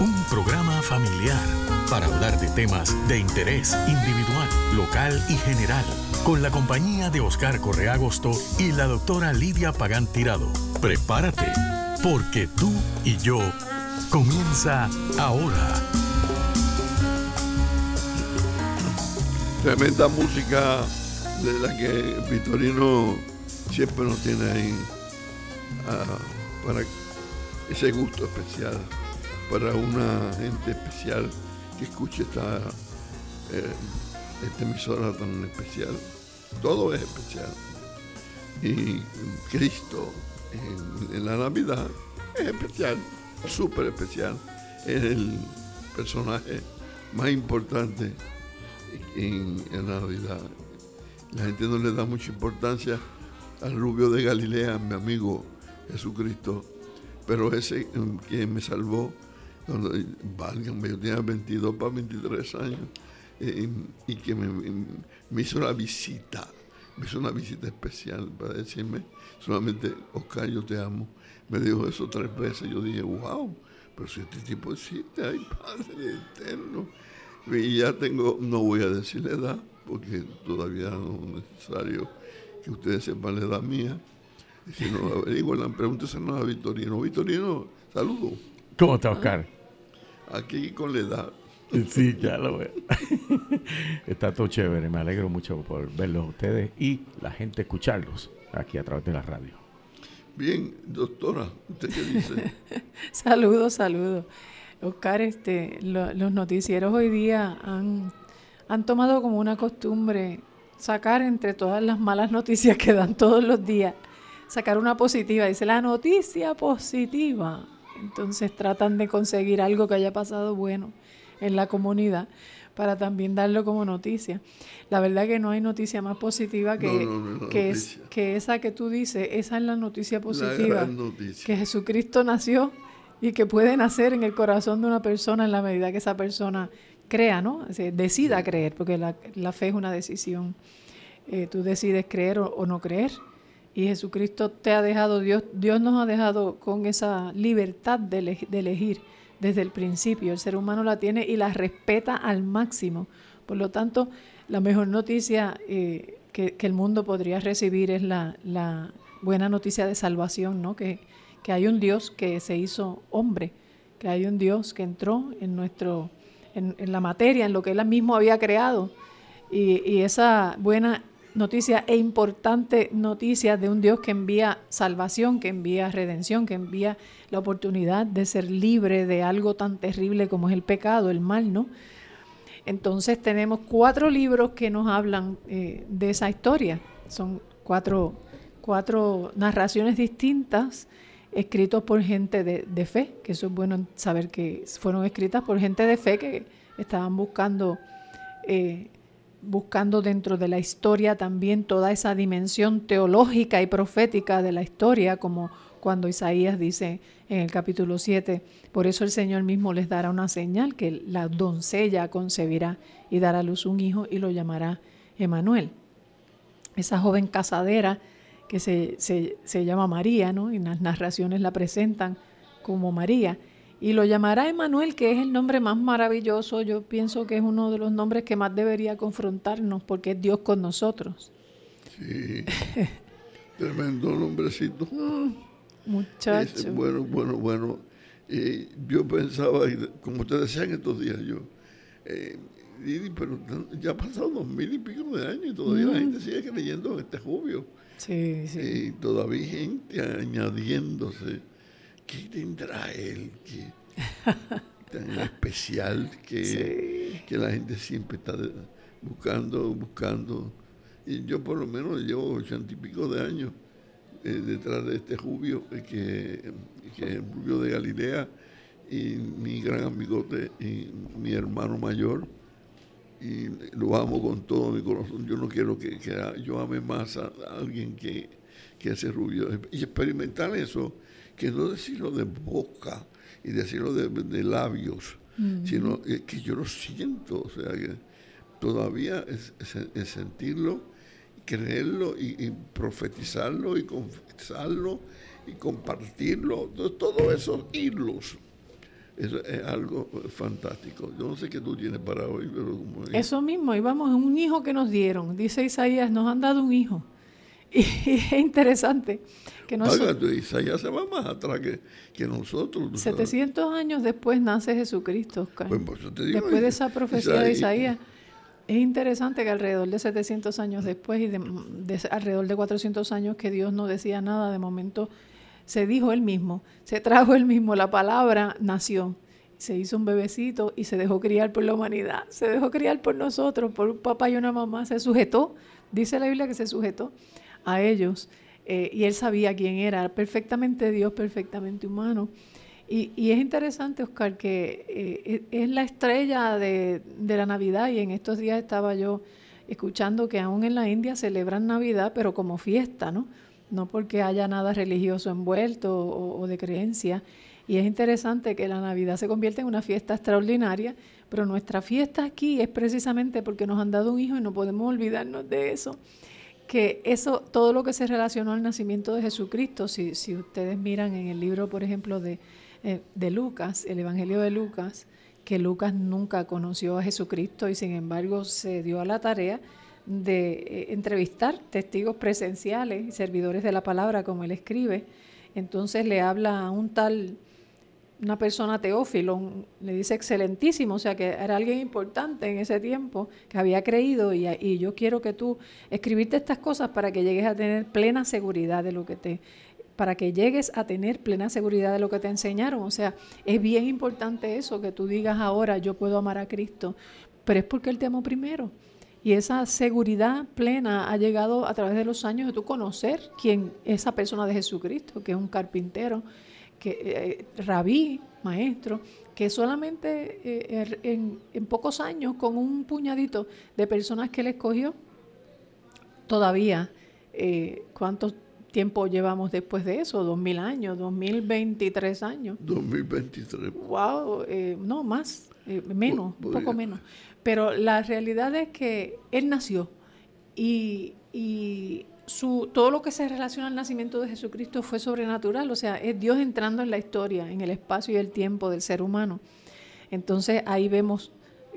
Un programa familiar para hablar de temas de interés individual, local y general, con la compañía de Oscar Correa Agosto y la doctora Lidia Pagán Tirado. Prepárate, porque tú y yo comienza ahora. Tremenda música de la que Vitorino siempre nos tiene ahí ah, para ese gusto especial, para una gente especial que escuche esta, eh, esta emisora tan especial. Todo es especial. Y Cristo en, la Navidad es especial, súper especial. Es el personaje más importante en, en la Navidad. La gente no le da mucha importancia al rubio de Galilea, mi amigo Jesucristo, pero ese que me salvó, válgame, yo tenía 22 para 23 años, y que me, hizo una visita, me hizo una visita especial para decirme, solamente, Oscar, yo te amo. Me dijo eso tres veces, yo dije, wow, pero si este tipo existe, ay Padre eterno. Y ya tengo, no voy a decir la edad, porque todavía no es necesario que ustedes sepan la edad mía. Si no averiguan, pregúnteselo a Vitorino. Vitorino, saludo. ¿Cómo está, Oscar? Aquí con la edad. Sí, ya lo veo. Está todo chévere. Me alegro mucho por verlos a ustedes y la gente escucharlos aquí a través de la radio. Bien, doctora, ¿usted qué dice? saludos, saludos. Oscar, este, lo, los noticieros hoy día han, han tomado como una costumbre sacar entre todas las malas noticias que dan todos los días, sacar una positiva. Dice la noticia positiva. Entonces tratan de conseguir algo que haya pasado bueno en la comunidad para también darlo como noticia. La verdad que no hay noticia más positiva que, No, no, no, que, es, noticia. que esa que tú dices. Esa es la noticia positiva. noticia. Que Jesucristo nació y que puede nacer en el corazón de una persona en la medida que esa persona crea, ¿no? O sea, decida creer, porque la, la fe es una decisión. Eh, tú decides creer o, o no creer. Y Jesucristo te ha dejado, Dios, Dios nos ha dejado con esa libertad de, ele- de elegir desde el principio. El ser humano la tiene y la respeta al máximo. Por lo tanto, la mejor noticia eh, que, el mundo podría recibir es la, buena noticia de salvación, ¿no? Que, que hay un Dios que se hizo hombre, que hay un Dios que entró en nuestro, en, en la materia, en lo que él mismo había creado. Y, y esa buena noticia e importante noticia de un Dios que envía salvación, que envía redención, que envía la oportunidad de ser libre de algo tan terrible como es el pecado, el mal, ¿no? Entonces tenemos cuatro libros que nos hablan eh, de esa historia. Son cuatro, cuatro narraciones distintas escritos por gente de, fe, que eso es bueno saber que fueron escritas por gente de fe que estaban buscando eh, buscando dentro de la historia también toda esa dimensión teológica y profética de la historia, como cuando Isaías dice en el capítulo 7, por eso el Señor mismo les dará una señal, que la doncella concebirá y dará a luz un hijo y lo llamará Emanuel. Esa joven casadera que se, se, se llama María, ¿no? y las narraciones la presentan como María, y lo llamará Emanuel, que es el nombre más maravilloso. Yo pienso que es uno de los nombres que más debería confrontarnos, porque es Dios con nosotros. Sí. Tremendo nombrecito. Muchacho. Ese, bueno, bueno, bueno. Y yo pensaba, como te decía en estos días, yo, eh, pero ya ha pasado dos mil y pico de años y todavía la gente sigue creyendo en este Rubio. Sí, sí. Y todavía hay gente añadiéndose. ¿Qué tendrá él que tan especial que, que la gente siempre está buscando, buscando? Y yo por lo menos llevo ochenta y pico de años eh, detrás de este Rubio, eh, que, que es el Rubio de Galilea, y mi gran amigote y mi hermano mayor, y lo amo con todo mi corazón. Yo no quiero que, yo ame más a, alguien que, que ese rubio. Y experimentar eso, que no decirlo de boca y decirlo de, labios, sino que yo lo siento. O sea, que todavía es, sentirlo, creerlo y, profetizarlo y confesarlo y compartirlo. Todos esos hilos eso es algo fantástico. Yo no sé qué tú tienes para hoy, pero como Eso mismo, íbamos un hijo que nos dieron. Dice Isaías, nos han dado un hijo. Y, es interesante que nosotros... Isaías se va más atrás que, nosotros. 700 años después nace Jesucristo, Oscar. Pues, después de esa profecía de Isaías. Es interesante que alrededor de 700 años después y de, alrededor de 400 años que Dios no decía nada, de momento se dijo él mismo, se trajo él mismo, la palabra nació, se hizo un bebecito y se dejó criar por la humanidad, se dejó criar por nosotros, por un papá y una mamá, se sujetó, dice la Biblia que se sujetó a ellos eh, y él sabía quién era, perfectamente Dios, perfectamente humano. Y, es interesante, Oscar, que eh, es la estrella de, la Navidad y en estos días estaba yo escuchando que aún en la India celebran Navidad, pero como fiesta, ¿no? no porque haya nada religioso envuelto o, de creencia. Y es interesante que la Navidad se convierte en una fiesta extraordinaria, pero nuestra fiesta aquí es precisamente porque nos han dado un hijo y no podemos olvidarnos de eso. Que eso, todo lo que se relacionó al nacimiento de Jesucristo, si, si ustedes miran en el libro, por ejemplo, de, eh, de Lucas, el Evangelio de Lucas, que Lucas nunca conoció a Jesucristo y sin embargo se dio a la tarea de eh, entrevistar testigos presenciales y servidores de la palabra, como él escribe. Entonces le habla a un tal, una persona teófilo, le dice excelentísimo, o sea que era alguien importante en ese tiempo, que había creído y, yo quiero que tú escribirte estas cosas para que llegues a tener plena seguridad de lo que te para que llegues a tener plena seguridad de lo que te enseñaron. O sea, es bien importante eso, que tú digas ahora, yo puedo amar a Cristo, pero es porque Él te amó primero. Y esa seguridad plena ha llegado a través de los años de tú conocer quién es esa persona de Jesucristo, que es un carpintero, que eh, rabí, maestro, que solamente eh, er, en, pocos años, con un puñadito de personas que él escogió, todavía, eh, ¿cuánto tiempo llevamos después de eso? ¿Dos mil años? ¿Dos mil veintitrés años? Dos mil veintitrés. Wow, no más, menos, un poco menos. Pero la realidad es que él nació y, su, todo lo que se relaciona al nacimiento de Jesucristo fue sobrenatural, o sea, es Dios entrando en la historia, en el espacio y el tiempo del ser humano. Entonces ahí vemos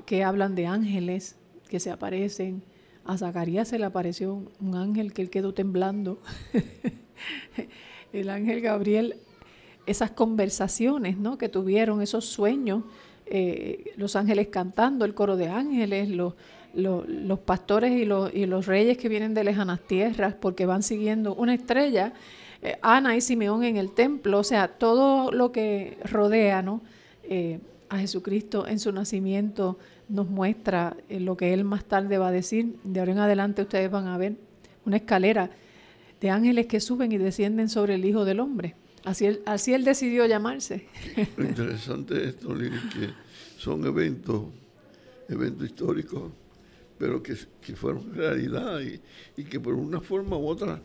que hablan de ángeles que se aparecen. A Zacarías se le apareció un ángel que él quedó temblando. el ángel Gabriel, esas conversaciones ¿no? que tuvieron, esos sueños eh, los ángeles cantando, el coro de ángeles, los, los, pastores y los, y los, reyes que vienen de lejanas tierras porque van siguiendo una estrella, eh, Ana y Simeón en el templo, o sea, todo lo que rodea ¿no? Eh, a Jesucristo en su nacimiento nos muestra lo que Él más tarde va a decir. De ahora en adelante ustedes van a ver una escalera de ángeles que suben y descienden sobre el Hijo del Hombre. Así él, así él decidió llamarse. Lo interesante es esto, que son eventos, eventos históricos, pero que, fueron realidad y, que por una forma u otra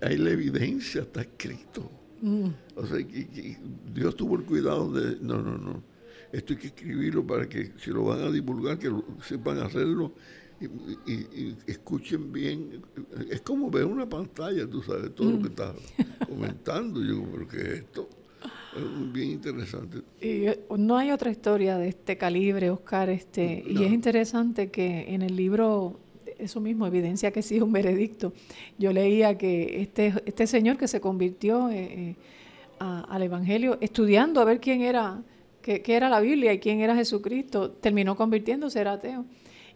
hay la evidencia, está escrito. Mm. O sea, que, Dios tuvo el cuidado de, no, no, no, esto hay que escribirlo para que si lo van a divulgar, que sepan hacerlo y, escuchen bien. Es como ver una pantalla, tú sabes, todo lo que mm. estás comentando. Yo, pero ¿qué es esto? Bien interesante. Y eh, no hay otra historia de este calibre, Oscar. Este, Y es interesante que en el libro, eso mismo evidencia que sí es un veredicto. Yo leía que este, este señor que se convirtió eh, eh, al Evangelio, estudiando a ver quién era, qué, qué era la Biblia y quién era Jesucristo, terminó convirtiéndose, era ateo.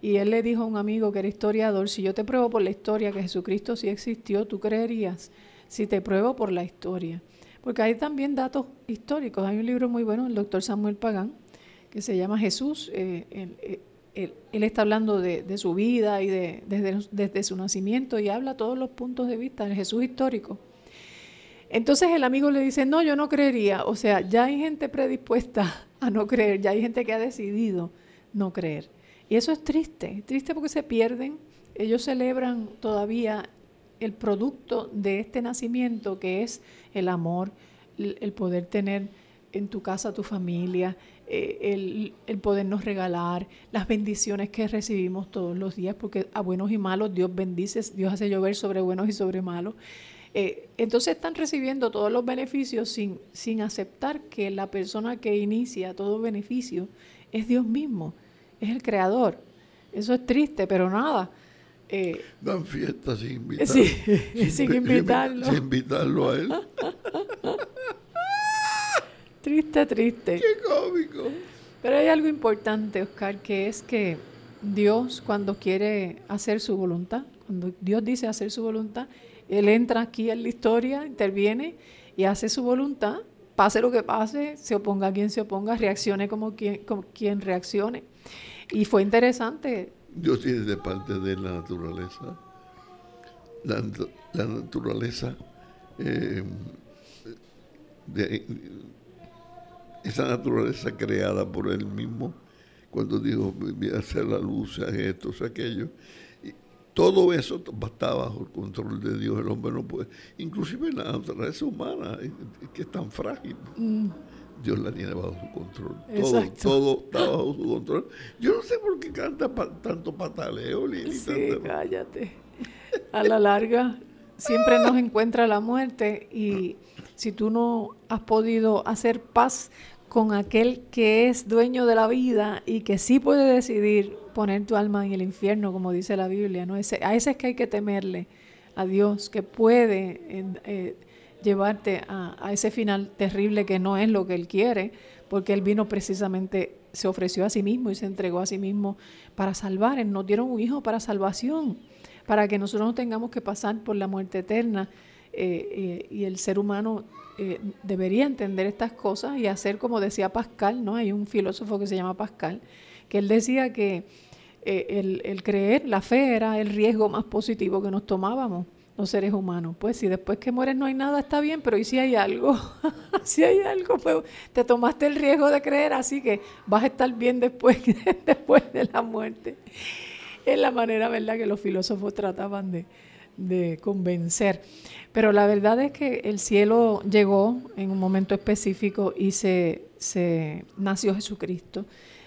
Y él le dijo a un amigo que era historiador, si yo te pruebo por la historia que Jesucristo sí existió, tú creerías, si te pruebo por la historia. Porque hay también datos históricos. Hay un libro muy bueno, el doctor Samuel Pagán, que se llama Jesús. Eh, él, está hablando de, su vida y de, desde, desde, su nacimiento y habla todos los puntos de vista del Jesús histórico. Entonces el amigo le dice, no, yo no creería. O sea, ya hay gente predispuesta a no creer, ya hay gente que ha decidido no creer. Y eso es triste, triste porque se pierden. Ellos celebran todavía el producto de este nacimiento que es el amor, el poder tener en tu casa tu familia, eh, el, el, podernos regalar, las bendiciones que recibimos todos los días, porque a buenos y malos Dios bendice, Dios hace llover sobre buenos y sobre malos. Eh, entonces están recibiendo todos los beneficios sin, sin aceptar que la persona que inicia todo beneficio es Dios mismo, es el creador. Eso es triste, pero nada. Eh, Dan fiestas sin invitarlo. sin, invitarlo. Sin invitarlo a él. Triste, triste. Qué cómico. Pero hay algo importante, Oscar, que es que Dios cuando quiere hacer su voluntad, cuando Dios dice hacer su voluntad, Él entra aquí en la historia, interviene y hace su voluntad, pase lo que pase, se oponga a quien se oponga, reaccione como quien, como quien reaccione. Y fue interesante. Dios tiene de parte de la naturaleza, la, naturaleza eh, esa naturaleza creada por él mismo, cuando dijo, voy a hacer la luz, esto, aquello. Y todo eso está bajo el control de Dios. El hombre no puede, inclusive la naturaleza humana, que es tan frágil. Mm. Dios la tiene bajo su control. Todo, todo está bajo su control. Yo no sé por qué canta tanto pataleo, Lili. Sí, cállate. A la larga, siempre nos encuentra la muerte y si tú no has podido hacer paz con aquel que es dueño de la vida y que sí puede decidir poner tu alma en el infierno, como dice la Biblia. ¿no? Ese, a ese es que hay que temerle, a Dios, que puede eh, llevarte a, ese final terrible que no es lo que Él quiere, porque Él vino precisamente, se ofreció a sí mismo y se entregó a sí mismo para salvar. Él nos dieron un hijo para salvación, para que nosotros no tengamos que pasar por la muerte eterna. Eh, eh, y el ser humano eh, debería entender estas cosas y hacer como decía Pascal, ¿no? Hay un filósofo que se llama Pascal, que él decía que el, creer, la fe era el riesgo más positivo que nos tomábamos los seres humanos. Pues si después que mueres no hay nada, está bien, pero ¿y si hay algo? si hay algo, pues te tomaste el riesgo de creer, así que vas a estar bien después, después de la muerte. Es la manera, ¿verdad?, que los filósofos trataban de, de convencer. Pero la verdad es que el cielo llegó en un momento específico y se, se nació Jesucristo.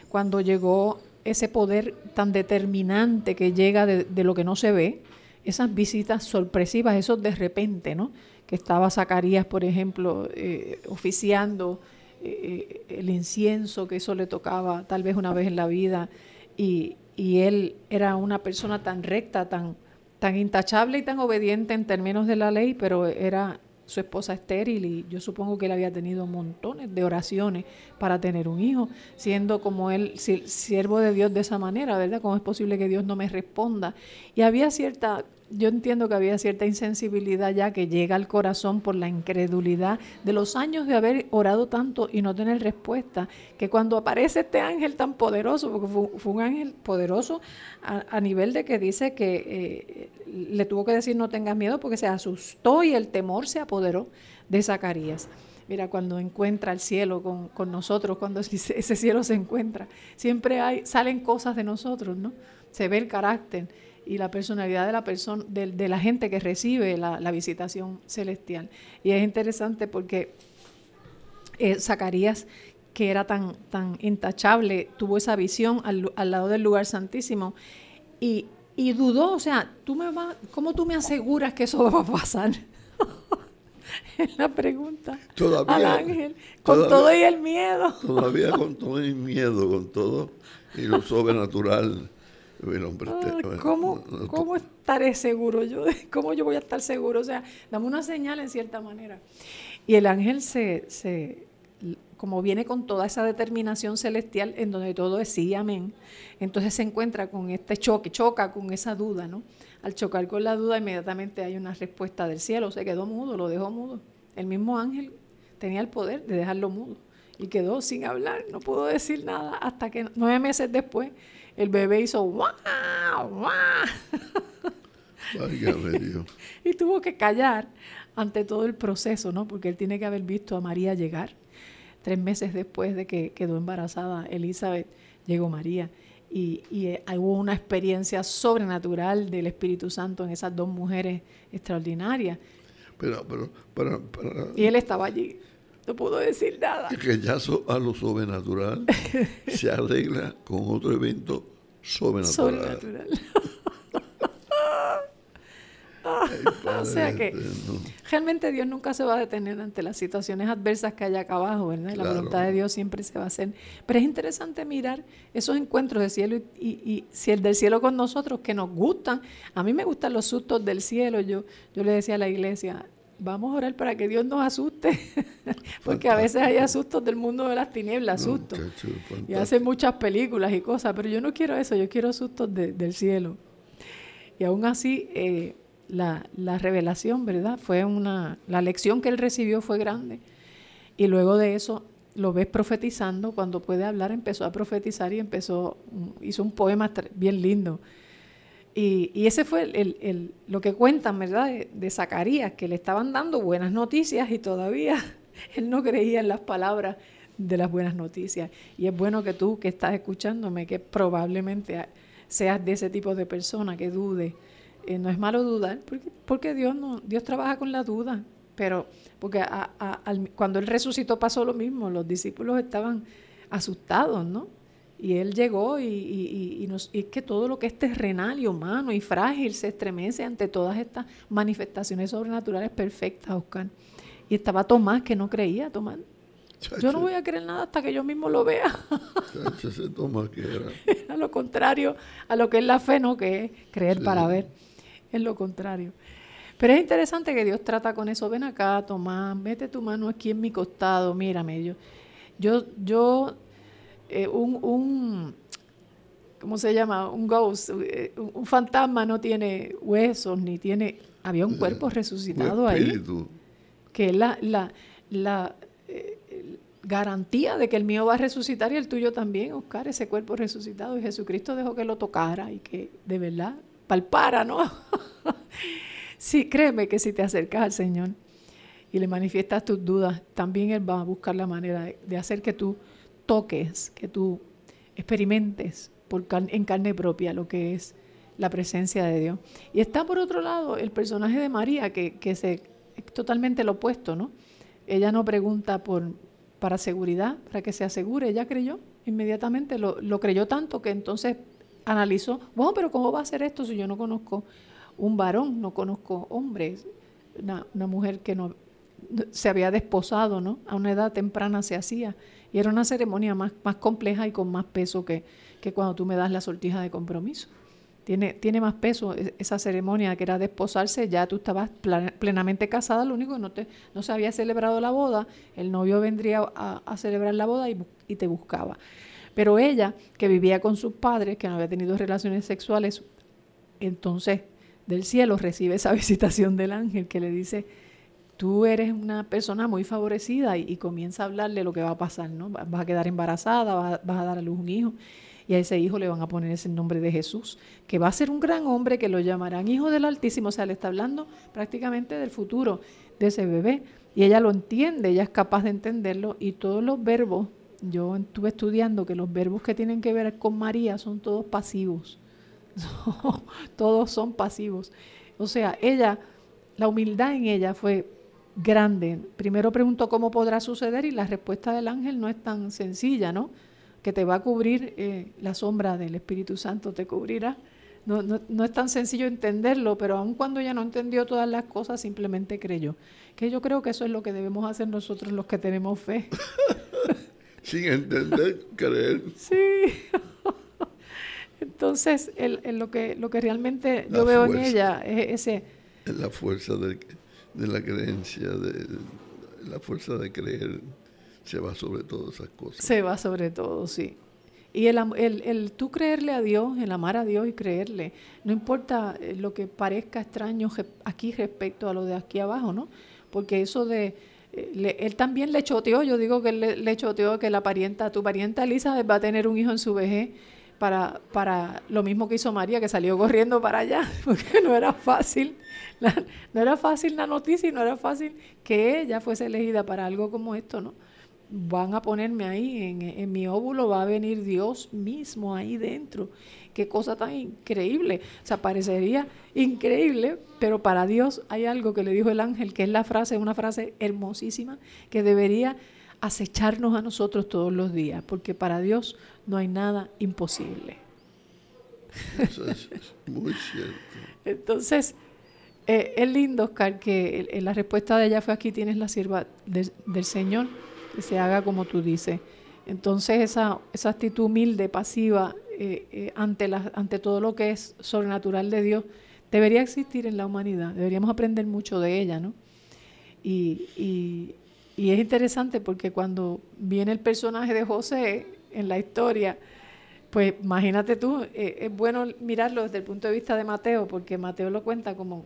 Cuando llegó ese poder tan determinante que llega de, lo que no se ve, esas visitas sorpresivas, esos de repente, ¿no? Que estaba Zacarías, por ejemplo, eh, oficiando eh, el incienso, que eso le tocaba tal vez una vez en la vida, y, y él era una persona tan recta, tan, tan intachable y tan obediente en términos de la ley, pero era su esposa estéril y yo supongo que él había tenido montones de oraciones para tener un hijo, siendo como él siervo de Dios de esa manera, ¿verdad? ¿Cómo es posible que Dios no me responda? Y había cierta yo entiendo que había cierta insensibilidad ya que llega al corazón por la incredulidad de los años de haber orado tanto y no tener respuesta, que cuando aparece este ángel tan poderoso, porque fue, un ángel poderoso a, nivel de que dice que eh, le tuvo que decir no tengas miedo porque se asustó y el temor se apoderó de Zacarías. Mira, cuando encuentra el cielo con, con nosotros, cuando ese cielo se encuentra, siempre hay, salen cosas de nosotros, ¿no? Se ve el carácter y la personalidad de la persona, de, la gente que recibe la, visitación celestial. Y es interesante porque eh, Zacarías, que era tan, tan intachable, tuvo esa visión al, lado del lugar santísimo y, dudó, o sea, ¿tú me va, ¿cómo tú me aseguras que eso va a pasar? es la pregunta todavía, al ángel, con todo y el miedo. Todavía con todo el miedo, con todo y lo sobrenatural ¿cómo, estaré seguro yo? ¿Cómo yo voy a estar seguro? O sea, dame una señal en cierta manera. Y el ángel se, se, como viene con toda esa determinación celestial en donde todo es sí, amén, entonces se encuentra con este choque, choca con esa duda, ¿no? Al chocar con la duda, inmediatamente hay una respuesta del cielo, se quedó mudo, lo dejó mudo. El mismo ángel tenía el poder de dejarlo mudo y quedó sin hablar, no pudo decir nada hasta que nueve meses después el bebé hizo ¡guau! ¡guau! y tuvo que callar ante todo el proceso, ¿no? Porque él tiene que haber visto a María llegar. Tres meses después de que quedó embarazada Elizabeth, llegó María. y, y hubo una experiencia sobrenatural del Espíritu Santo en esas dos mujeres extraordinarias. Pero, pero, para, y él estaba allí. No pudo decir nada. Que ya a lo sobrenatural se arregla con otro evento sobrenatural. sobrenatural. o sea que realmente Dios nunca se va a detener ante las situaciones adversas que hay acá abajo, ¿verdad? La voluntad de Dios siempre se va a hacer. Pero es interesante mirar esos encuentros de cielo y, si el del cielo con nosotros, que nos gustan. A mí me gustan los sustos del cielo. Yo, yo le decía a la iglesia, vamos a orar para que Dios nos asuste, porque a veces hay asustos del mundo de las tinieblas, sustos. y hacen muchas películas y cosas, pero yo no quiero eso, yo quiero sustos del cielo. Y aún así, eh, la, la, revelación, ¿verdad? Fue una, la lección que él recibió fue grande. Y luego de eso lo ves profetizando, cuando puede hablar empezó a profetizar y empezó, hizo un poema bien lindo. Y, y ese fue el, lo que cuentan, ¿verdad? De, Zacarías, que le estaban dando buenas noticias y todavía él no creía en las palabras de las buenas noticias. Y es bueno que tú que estás escuchándome, que probablemente seas de ese tipo de persona que dude eh, no es malo dudar, porque, porque Dios no, Dios trabaja con la duda. Pero, porque cuando Él resucitó pasó lo mismo, los discípulos estaban asustados, ¿no? Y Él llegó y, y, nos, y es que todo lo que es terrenal y humano y frágil se estremece ante todas estas manifestaciones sobrenaturales perfectas, Oscar. Y estaba Tomás que no creía, Tomás. Yo no voy a creer nada hasta que yo mismo lo vea. Tomás que era. a lo contrario a lo que es la fe, ¿no? Que es creer para ver es lo contrario. Pero es interesante que Dios trata con eso. Ven acá, Tomás, mete tu mano aquí en mi costado, mírame. Yo, yo, yo eh, un, un, ¿cómo se llama? Un ghost, eh, un, fantasma no tiene huesos, ni tiene, había un cuerpo resucitado ahí. Que es la, la, la eh, garantía de que el mío va a resucitar y el tuyo también, Oscar, ese cuerpo resucitado. Y Jesucristo dejó que lo tocara y que de verdad palpara, ¿no? sí, créeme que si te acercas al Señor y le manifiestas tus dudas, también Él va a buscar la manera de, hacer que tú toques, que tú experimentes por en carne propia lo que es la presencia de Dios. Y está por otro lado el personaje de María, que, que se, es totalmente lo opuesto, ¿no? Ella no pregunta por, para seguridad, para que se asegure, ella creyó inmediatamente, lo, lo creyó tanto que entonces analizó, bueno, pero ¿cómo va a ser esto si yo no conozco un varón, no conozco hombres, una, mujer que no se había desposado, ¿no? A una edad temprana se hacía. Y era una ceremonia más, más compleja y con más peso que, que cuando tú me das la sortija de compromiso. Tiene, tiene más peso e, esa ceremonia que era desposarse, ya tú estabas plenamente casada, lo único que no, te, no se había celebrado la boda, el novio vendría a, celebrar la boda y, y te buscaba. Pero ella, que vivía con sus padres, que no había tenido relaciones sexuales, entonces del cielo recibe esa visitación del ángel que le dice, tú eres una persona muy favorecida y, comienza a hablarle lo que va a pasar, ¿no? Vas a quedar embarazada, vas, vas, a dar a luz un hijo y a ese hijo le van a poner ese nombre de Jesús, que va a ser un gran hombre que lo llamarán Hijo del Altísimo, o sea, le está hablando prácticamente del futuro de ese bebé y ella lo entiende, ella es capaz de entenderlo y todos los verbos yo estuve estudiando que los verbos que tienen que ver con María son todos pasivos. todos son pasivos. O sea, ella, la humildad en ella fue grande. Primero preguntó cómo podrá suceder y la respuesta del ángel no es tan sencilla, ¿no? Que te va a cubrir eh, la sombra del Espíritu Santo, te cubrirá. No, no, no, es tan sencillo entenderlo, pero aun cuando ella no entendió todas las cosas, simplemente creyó. Que yo creo que eso es lo que debemos hacer nosotros los que tenemos fe. sin entender, creer. Sí. Entonces, el, lo, que, lo que realmente yo veo en ella es ese... Es la fuerza de, la creencia, de, la fuerza de creer se va sobre todas esas cosas. Se va sobre todo, sí. Y el, el, el, tú creerle a Dios, el amar a Dios y creerle, no importa eh, lo que parezca extraño aquí respecto a lo de aquí abajo, ¿no? Porque eso de él también le choteó, yo digo que él le, choteó que la parienta, tu parienta Elizabeth va a tener un hijo en su vejez para, para lo mismo que hizo María, que salió corriendo para allá, porque no era fácil, no era fácil la noticia y no era fácil que ella fuese elegida para algo como esto, ¿no? van a ponerme ahí, en, en mi óvulo va a venir Dios mismo ahí dentro. Qué cosa tan increíble. O sea, parecería increíble, pero para Dios hay algo que le dijo el ángel, que es la frase, una frase hermosísima, que debería acecharnos a nosotros todos los días, porque para Dios no hay nada imposible. Eso es, muy cierto. Entonces, eh, es lindo, Oscar, que la respuesta de ella fue aquí tienes la sierva del Señor, que se haga como tú dices. Entonces, esa, esa actitud humilde, pasiva, eh, eh, ante, ante todo lo que es sobrenatural de Dios, debería existir en la humanidad. Deberíamos aprender mucho de ella, ¿no? Y, y, es interesante porque cuando viene el personaje de José en la historia, pues imagínate tú, es bueno mirarlo desde el punto de vista de Mateo, porque Mateo lo cuenta como,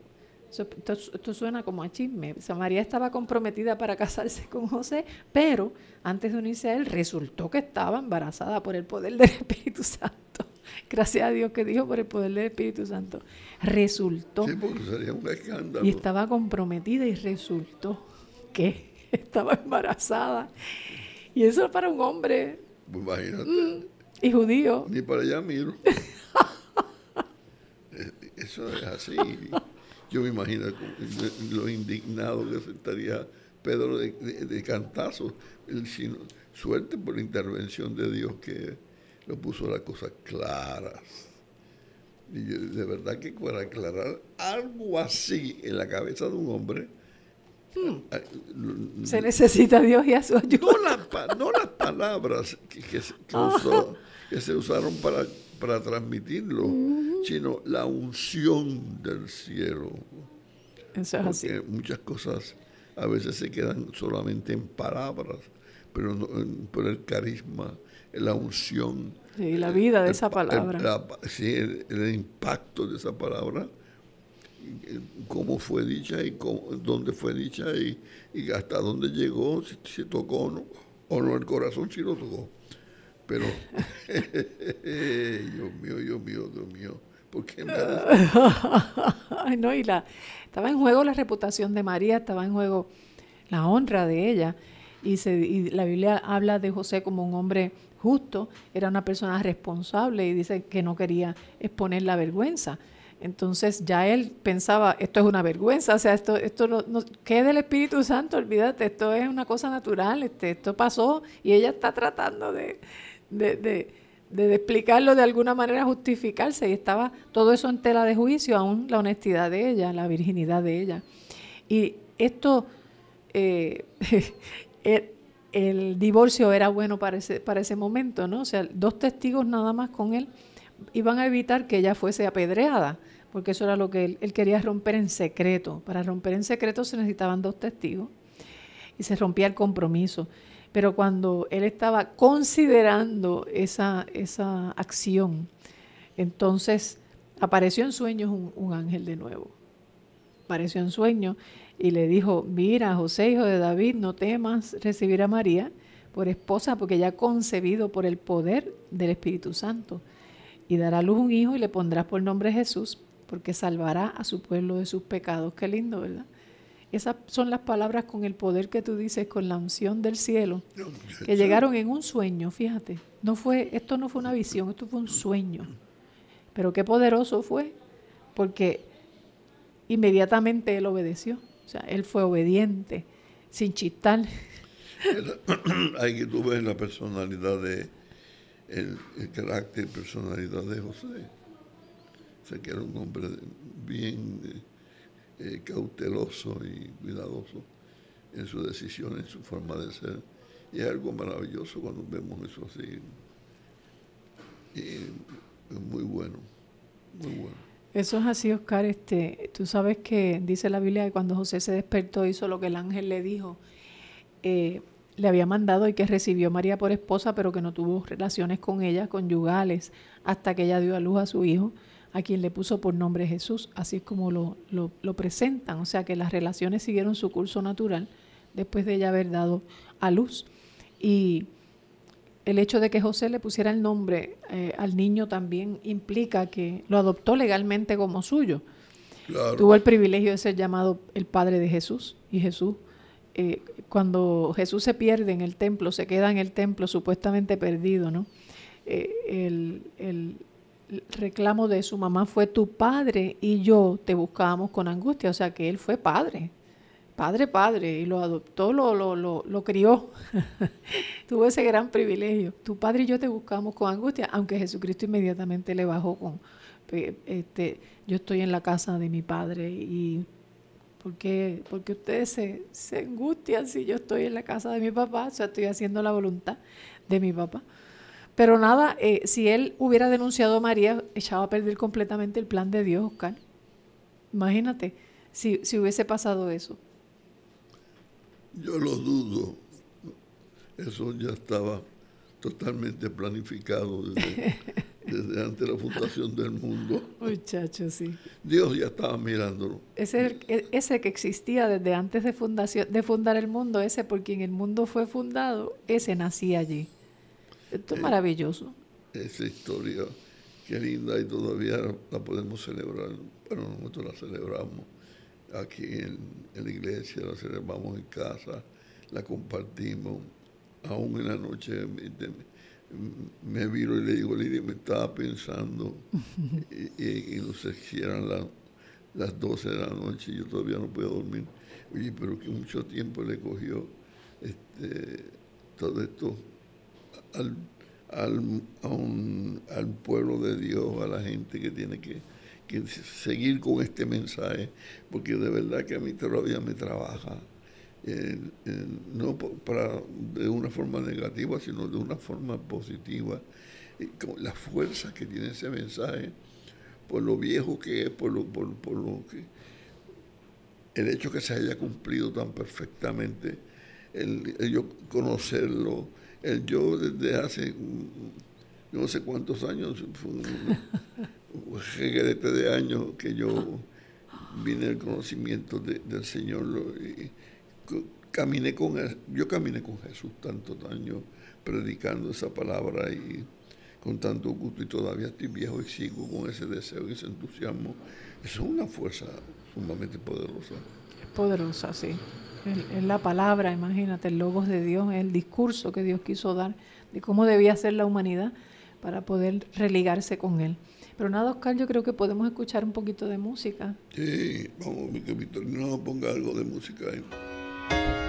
esto, suena como a chisme. María estaba comprometida para casarse con José, pero antes de unirse a él resultó que estaba embarazada por el poder del Espíritu Santo. Gracias a Dios que dijo por el poder del Espíritu Santo. Resultó. Sí, porque sería un escándalo. Y estaba comprometida y resultó que estaba embarazada. Y eso para un hombre. Pues imagínate. Mm, y judío. Ni para allá miro. Eh, eso es así. Yo me imagino lo indignado que estaría Pedro de, de, cantazo. suerte por la intervención de Dios que lo puso las cosas claras. Y de verdad que para aclarar algo así en la cabeza de un hombre, hmm. se necesita Dios y a su ayuda. No, las palabras que, que, usó, que se usaron para, para transmitirlo, sino la unción del cielo. Eso es así. Muchas cosas a veces se quedan solamente en palabras, pero por el carisma, la unción. Sí, la vida de esa palabra. sí, el, impacto de esa palabra, cómo fue dicha y cómo, dónde fue dicha y, hasta dónde llegó, si, se tocó o no, o no el corazón si lo tocó. Pero, Dios mío, Dios mío, Dios mío, ¿por qué me Ay, no, y la, estaba en juego la reputación de María, estaba en juego la honra de ella. Y, se, y la Biblia habla de José como un hombre justo, era una persona responsable y dice que no quería exponer la vergüenza. Entonces ya él pensaba, esto es una vergüenza, o sea, esto, esto no, no ¿qué es del Espíritu Santo? Olvídate, esto es una cosa natural, este, esto pasó y ella está tratando de, de, de, explicarlo de alguna manera, justificarse y estaba todo eso en tela de juicio, aún la honestidad de ella, la virginidad de ella. Y esto, eh, el, el, divorcio era bueno para ese, para ese momento, ¿no? O sea, dos testigos nada más con él iban a evitar que ella fuese apedreada porque eso era lo que él, quería romper en secreto. Para romper en secreto se necesitaban dos testigos y se rompía el compromiso. Pero cuando él estaba considerando esa, esa acción, entonces apareció en sueños un, ángel de nuevo. Apareció en sueños y le dijo, mira, José, hijo de David, no temas recibir a María por esposa, porque ya ha concebido por el poder del Espíritu Santo. Y dará a luz un hijo y le pondrás por nombre Jesús, porque salvará a su pueblo de sus pecados. Qué lindo, ¿verdad? Esas son las palabras con el poder que tú dices, con la unción del cielo, que llegaron en un sueño, fíjate. No fue, esto no fue una visión, esto fue un sueño. Pero qué poderoso fue, porque inmediatamente él obedeció. O sea, él fue obediente, sin chistar. Hay que tú ves la personalidad de, el, el carácter, personalidad de José sé que era un hombre bien eh, eh, cauteloso y cuidadoso en sus decisiones, en su forma de ser. Y es algo maravilloso cuando vemos eso así. Y es muy bueno, muy bueno. Eso es así, Oscar. Este, tú sabes que dice la Biblia que cuando José se despertó hizo lo que el ángel le dijo. Eh, le había mandado y que recibió María por esposa, pero que no tuvo relaciones con ella, conyugales, hasta que ella dio a luz a su hijo a quien le puso por nombre Jesús, así es como lo, lo, presentan, o sea que las relaciones siguieron su curso natural después de ella haber dado a luz. Y el hecho de que José le pusiera el nombre eh, al niño también implica que lo adoptó legalmente como suyo. Tuvo el privilegio de ser llamado el padre de Jesús y Jesús eh, cuando Jesús se pierde en el templo, se queda en el templo supuestamente perdido, ¿no? Eh, el, el, reclamo de su mamá fue tu padre y yo te buscábamos con angustia, o sea que él fue padre, padre, padre, y lo adoptó, lo, lo, lo, lo crió, tuvo ese gran privilegio. Tu padre y yo te buscábamos con angustia, aunque Jesucristo inmediatamente le bajó con, este, yo estoy en la casa de mi padre y porque, porque ustedes se, se angustian si yo estoy en la casa de mi papá, o sea, estoy haciendo la voluntad de mi papá. Pero nada, eh, si él hubiera denunciado a María, echaba a perder completamente el plan de Dios, Oscar. Imagínate si, si hubiese pasado eso. Yo lo dudo. Eso ya estaba totalmente planificado desde, desde antes de la fundación del mundo. Muchachos, sí. Dios ya estaba mirándolo. Ese, ese que existía desde antes de, fundación, de fundar el mundo, ese por quien el mundo fue fundado, ese nacía allí. Esto es maravilloso. Esa historia, qué linda y todavía la podemos celebrar. Bueno, nosotros la celebramos aquí en, la iglesia, la celebramos en casa, la compartimos. Aún en la noche me, viro y le digo, Lidia, me estaba pensando y, no sé si eran las 12 de la noche y yo todavía no puedo dormir. Oye, pero que mucho tiempo le cogió este, todo esto al, al, pueblo de Dios, a la gente que tiene que, seguir con este mensaje, porque de verdad que a mí todavía me trabaja, no para, de una forma negativa, sino de una forma positiva, la fuerza que tiene ese mensaje, por lo viejo que es, por lo, por, lo que el hecho que se haya cumplido tan perfectamente, el, el yo conocerlo, el yo desde hace no sé cuántos años, fue un, de años que yo vine al conocimiento del Señor. Y caminé con yo caminé con Jesús tantos años predicando esa palabra y con tanto gusto y todavía estoy viejo y sigo con ese deseo y ese entusiasmo. Es una fuerza sumamente poderosa. Es poderosa, sí es la palabra, imagínate, el logos de Dios, el discurso que Dios quiso dar de cómo debía ser la humanidad para poder religarse con Él. Pero nada, Oscar, yo creo que podemos escuchar un poquito de música. Sí, vamos, que no ponga algo de música ahí.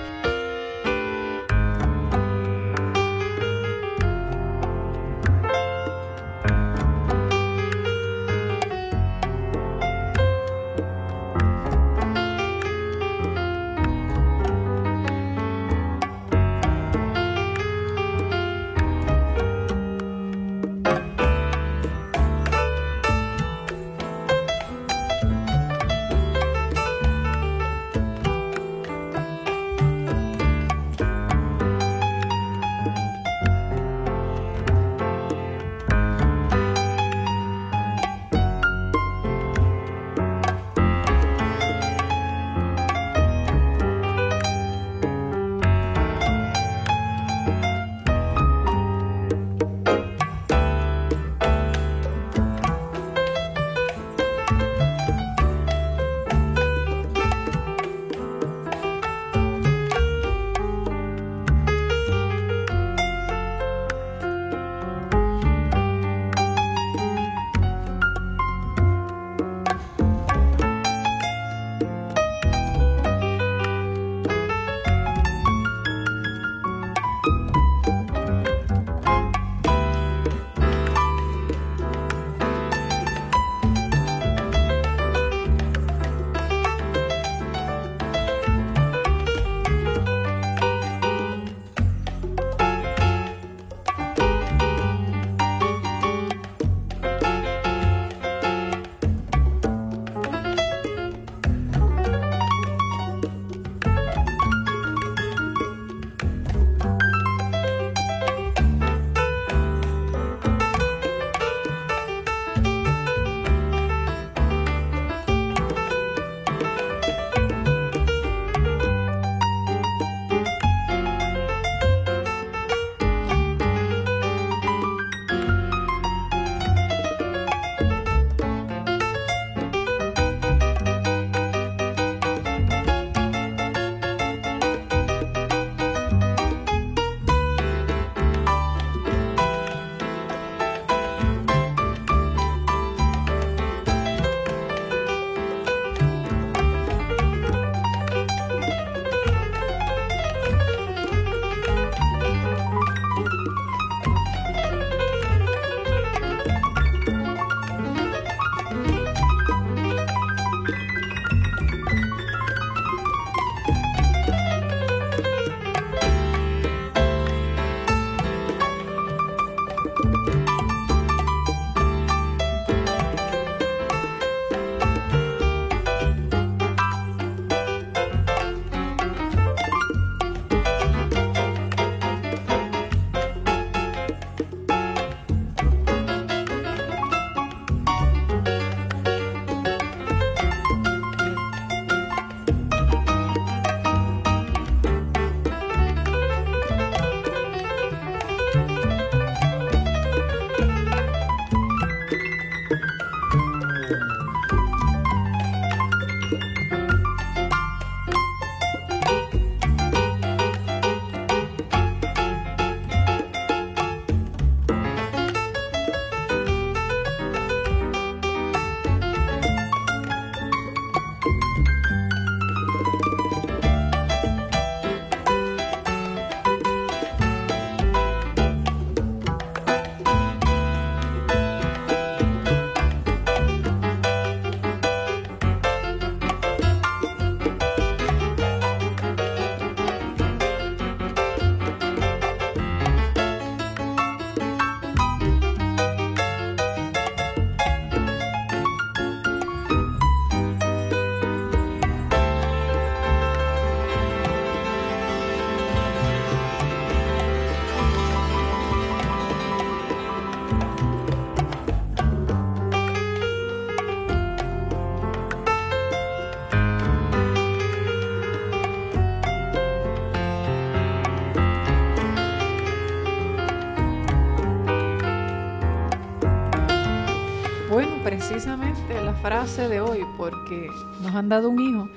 Precisamente la frase de hoy, porque nos han dado un hijo.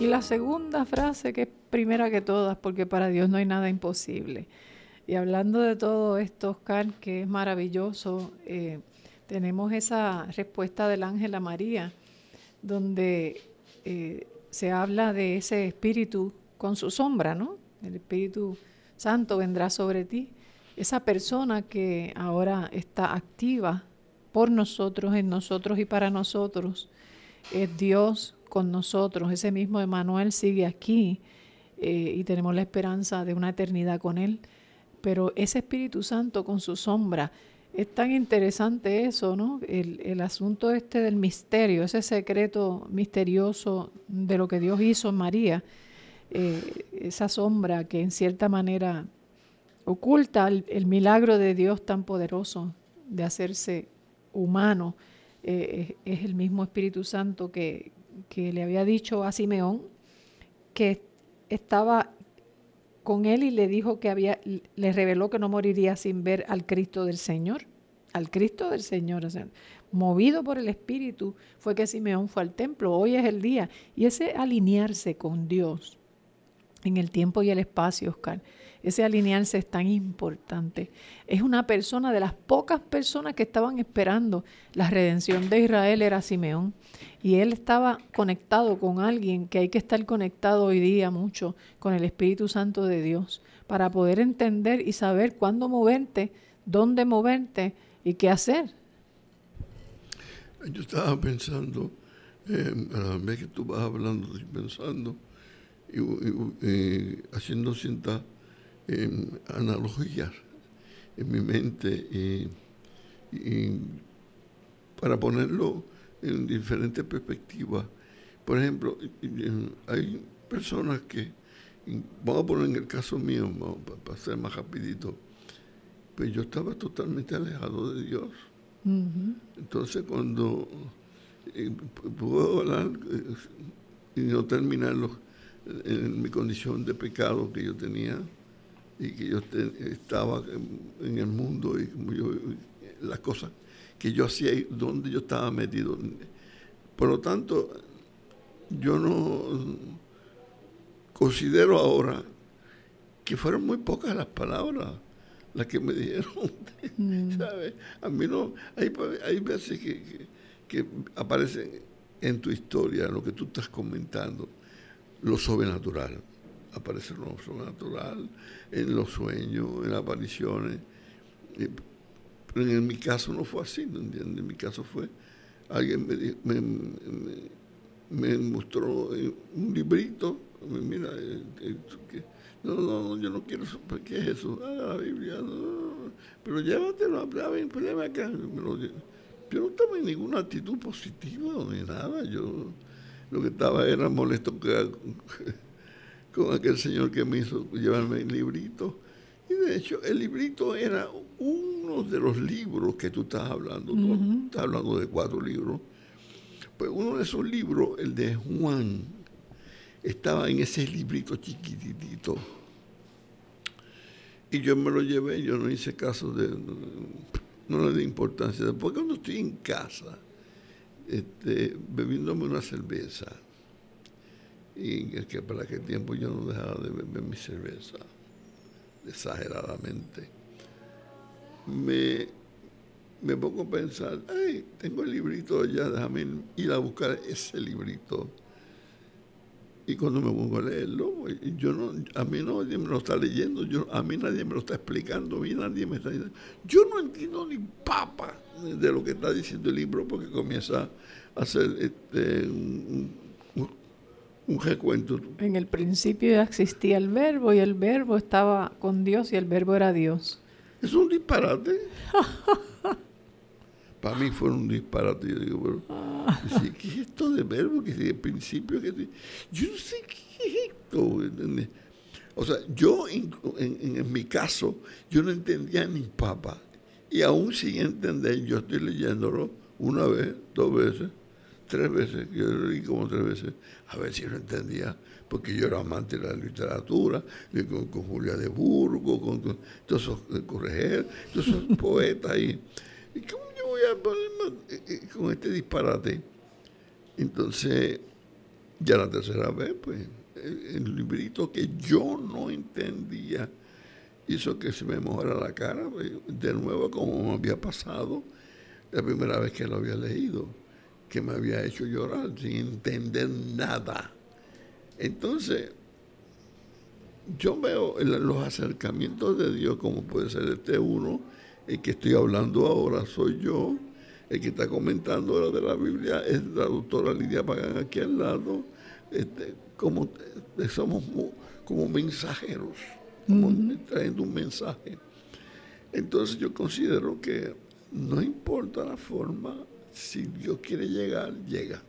Y la segunda frase, que es primera que todas, porque para Dios no hay nada imposible. Y hablando de todo esto, Oscar, que es maravilloso, eh, tenemos esa respuesta del ángel a María, donde eh, se habla de ese espíritu con su sombra, ¿no? El Espíritu Santo vendrá sobre ti. Esa persona que ahora está activa por nosotros, en nosotros y para nosotros, es Dios con nosotros. Ese mismo Emanuel sigue aquí eh, y tenemos la esperanza de una eternidad con Él. Pero ese Espíritu Santo con su sombra, es tan interesante eso, ¿no? El, asunto este del misterio, ese secreto misterioso de lo que Dios hizo en María, eh, esa sombra que en cierta manera oculta el, milagro de Dios tan poderoso de hacerse humano, eh, es, el mismo Espíritu Santo que, que le había dicho a Simeón que estaba con él y le dijo que había, le reveló que no moriría sin ver al Cristo del Señor, al Cristo del Señor. O sea, movido por el Espíritu fue que Simeón fue al templo. Hoy es el día. Y ese alinearse con Dios en el tiempo y el espacio, Oscar, ese alinearse es tan importante. Es una persona de las pocas personas que estaban esperando la redención de Israel era Simeón. Y él estaba conectado con alguien que hay que estar conectado hoy día mucho con el Espíritu Santo de Dios para poder entender y saber cuándo moverte, dónde moverte y qué hacer. Yo estaba pensando, eh, a la vez que tú vas hablando, y pensando y, haciendo ciertas analogías en mi mente y, para ponerlo en diferentes perspectivas. Por ejemplo, hay personas que, vamos a poner en el caso mío, para ser más rapidito, pues yo estaba totalmente alejado de Dios. Entonces cuando eh, puedo hablar eh, y no terminarlo en mi condición de pecado que yo tenía, y que yo estaba en, el mundo y yo, las cosas que yo hacía y donde yo estaba metido. Por lo tanto, yo no considero ahora que fueron muy pocas las palabras las que me dijeron. Mm. A mí no, hay, hay veces que, que, aparecen en tu historia, lo que tú estás comentando, lo sobrenatural aparece lo sobrenatural en los sueños, en apariciones. Pero en mi caso no fue así, ¿no entiendes? En mi caso fue, alguien me, me, mostró un librito, mira, eh, eh, no, no, yo no quiero, ¿qué es eso? Ah, la Biblia, no, pero llévatelo, problema acá. Yo no estaba en ninguna actitud positiva ni nada, yo lo que estaba era molesto que con aquel señor que me hizo llevarme el librito. Y de hecho, el librito era uno de los libros que tú estás hablando. Tú estás hablando de cuatro libros. Pues uno de esos libros, el de Juan, estaba en ese librito chiquitito. Y yo me lo llevé, yo no hice caso de. No le di importancia. Después, cuando estoy en casa, este, bebiéndome una cerveza, y es que para aquel tiempo yo no dejaba de beber mi cerveza, exageradamente. Me, me pongo a pensar, ay, tengo el librito allá, déjame ir a buscar ese librito. Y cuando me pongo a leerlo, yo no, a mí nadie me lo está leyendo, yo, a mí nadie me lo está explicando, a mí nadie me está diciendo. Yo no entiendo ni papa de lo que está diciendo el libro porque comienza a hacer este, un un recuento. En el principio ya existía el verbo y el verbo estaba con Dios y el verbo era Dios. Es un disparate. Para mí fue un disparate. Yo digo, pero, ¿qué es esto de verbo? Que es el principio? Que yo no sé qué es esto. O sea, yo en, en, mi caso, yo no entendía ni papa. Y aún sin entender, yo estoy leyéndolo una vez, dos veces, tres veces, yo lo leí como tres veces, a ver si lo entendía, porque yo era amante de la literatura, con, Julia de Burgo, con, todos esos Correger, todos esos poetas ahí. ¿Y cómo yo voy a poner eh, con este disparate. Entonces, ya la tercera vez, pues, el, librito que yo no entendía hizo que se me mojara la cara, pues, de nuevo como me había pasado la primera vez que lo había leído, que me había hecho llorar sin entender nada. Entonces, yo veo los acercamientos de Dios, como puede ser este uno, el que estoy hablando ahora soy yo, el que está comentando lo de la Biblia es la doctora Lidia Pagán aquí al lado, este, como eh, somos como mensajeros, como trayendo un mensaje. Entonces yo considero que no importa la forma, si Dios quiere llegar, llega.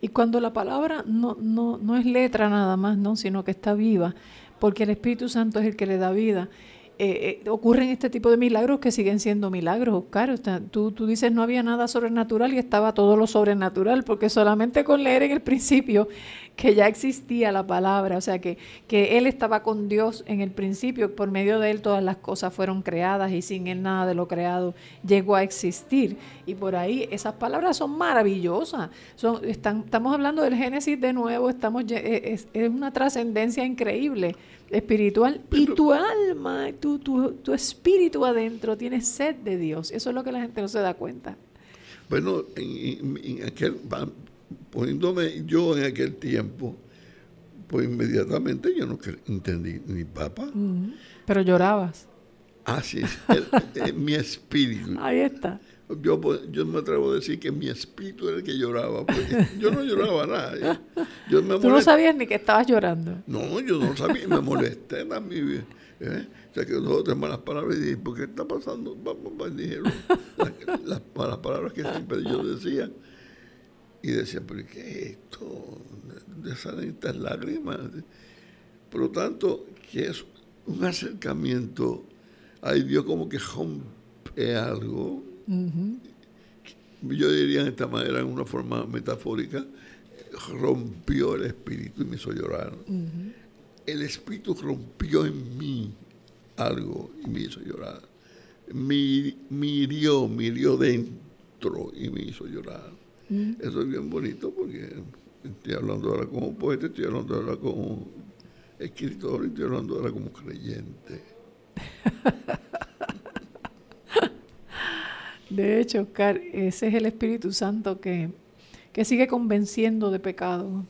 Y cuando la palabra no, no, no es letra nada más, ¿no? sino que está viva, porque el Espíritu Santo es el que le da vida. Eh, eh, ocurren este tipo de milagros que siguen siendo milagros, Oscar. tú, tú dices no había nada sobrenatural y estaba todo lo sobrenatural, porque solamente con leer en el principio que ya existía la palabra, o sea, que, que Él estaba con Dios en el principio, por medio de Él todas las cosas fueron creadas y sin Él nada de lo creado llegó a existir. Y por ahí esas palabras son maravillosas. Son, están, estamos hablando del Génesis de nuevo, estamos, es, es una trascendencia increíble espiritual y tu alma, tu, tu, tu, espíritu adentro tiene sed de Dios. Eso es lo que la gente no se da cuenta. Bueno, en, aquel, poniéndome yo en aquel tiempo, pues inmediatamente yo no entendí ni papa. Pero llorabas. Ah, sí, mi espíritu. Ahí está. Yo, pues, yo me atrevo a decir que mi espíritu era el que lloraba. yo no lloraba nada. Yo Tú no sabías ni que estabas llorando. No, yo no sabía. Me molesté también. ¿eh? O sea, que dos tres malas palabras y dije, ¿por qué está pasando? Vamos, dijeron las, malas palabras que siempre yo decía. Y decía, ¿pero qué es esto? De salen estas lágrimas. Por lo tanto, que es un acercamiento. Ay, Dios como que rompe algo yo diría de esta manera, en una forma metafórica, rompió el espíritu y me hizo llorar. El espíritu rompió en mí algo y me hizo llorar. Me, mirió, mirió dentro y me hizo llorar. Eso es bien bonito porque estoy hablando ahora como poeta, estoy hablando ahora como escritor, estoy hablando ahora como creyente. De hecho, Oscar, ese es el Espíritu Santo que, que sigue convenciendo de pecado,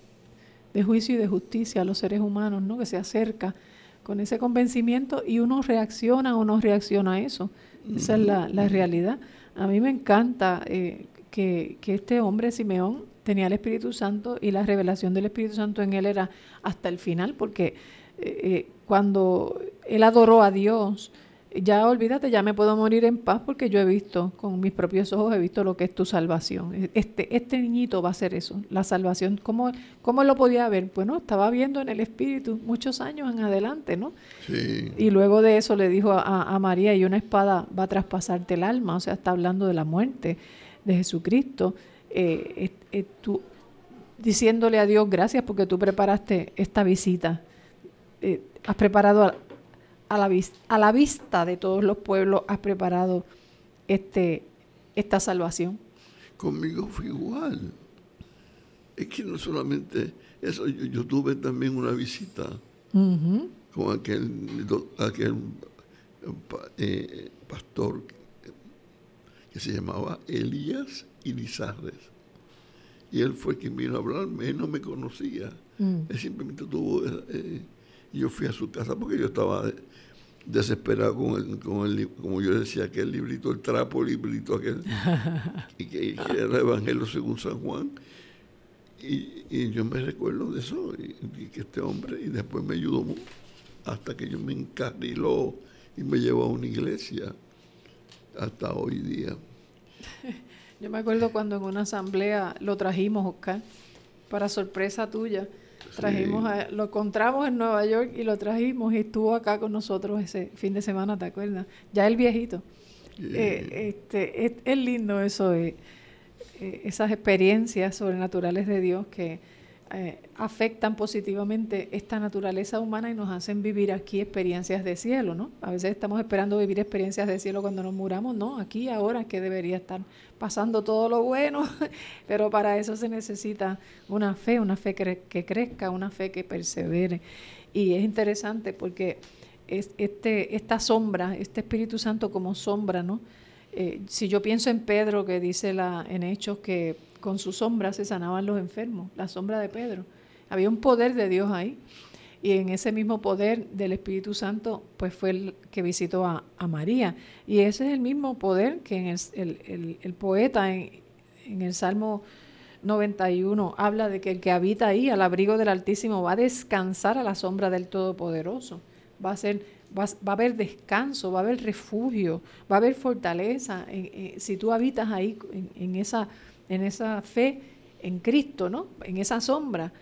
de juicio y de justicia a los seres humanos, ¿no? Que se acerca con ese convencimiento y uno reacciona o no reacciona a eso. Esa es la, realidad. A mí me encanta eh, que, que este hombre, Simeón, tenía el Espíritu Santo y la revelación del Espíritu Santo en él era hasta el final, porque eh, eh, cuando él adoró a Dios, ya olvídate, ya me puedo morir en paz porque yo he visto, con mis propios ojos, he visto lo que es tu salvación. Este, este niñito va a ser eso, la salvación. ¿Cómo, ¿Cómo lo podía ver? Bueno, estaba viendo en el Espíritu muchos años en adelante, ¿no? Sí. Y luego de eso le dijo a, María, y una espada va a traspasarte el alma, o sea, está hablando de la muerte de Jesucristo. Eh, tú, diciéndole a Dios gracias porque tú preparaste esta visita. Eh, has preparado a la, vista, a la vista de todos los pueblos has preparado este, esta salvación. Conmigo fue igual. Es que no solamente eso, yo, tuve también una visita con aquel, aquel eh, pastor que se llamaba Elías Ilizarres. Y él fue quien vino a hablarme, él no me conocía. Mm. Él simplemente tuvo... Eh, yo fui a su casa porque yo estaba desesperado con el, con el, como yo decía, aquel librito, el trapo librito aquel, y que, era el Evangelio según San Juan. Y, yo me recuerdo de eso, y, que este hombre, y después me ayudó hasta que yo me encarriló y me llevó a una iglesia hasta hoy día. Yo me acuerdo cuando en una asamblea lo trajimos, Oscar, para sorpresa tuya Trajimos lo encontramos en Nueva York y lo trajimos y estuvo acá con nosotros ese fin de semana, ¿te acuerdas? Ya el viejito. Eh, este, es, lindo eso, eh, eh, esas experiencias sobrenaturales de Dios que eh, afectan positivamente esta naturaleza humana y nos hacen vivir aquí experiencias de cielo, ¿no? A veces estamos esperando vivir experiencias de cielo cuando nos muramos, no, aquí ahora que debería estar pasando todo lo bueno, pero para eso se necesita una fe, una fe que, crezca, una fe que persevere. Y es interesante porque es, este, esta sombra, este Espíritu Santo como sombra, ¿no? Eh, si yo pienso en Pedro que dice la, en Hechos que con su sombra se sanaban los enfermos, la sombra de Pedro. Había un poder de Dios ahí. Y en ese mismo poder del Espíritu Santo, pues fue el que visitó a, María. Y ese es el mismo poder que en el, poeta en, el Salmo 91 habla de que el que habita ahí, al abrigo del Altísimo, va a descansar a la sombra del Todopoderoso. Va a ser va, a haber descanso, va a haber refugio, va a haber fortaleza. si tú habitas ahí en, esa en esa fe en Cristo, ¿no? En esa sombra.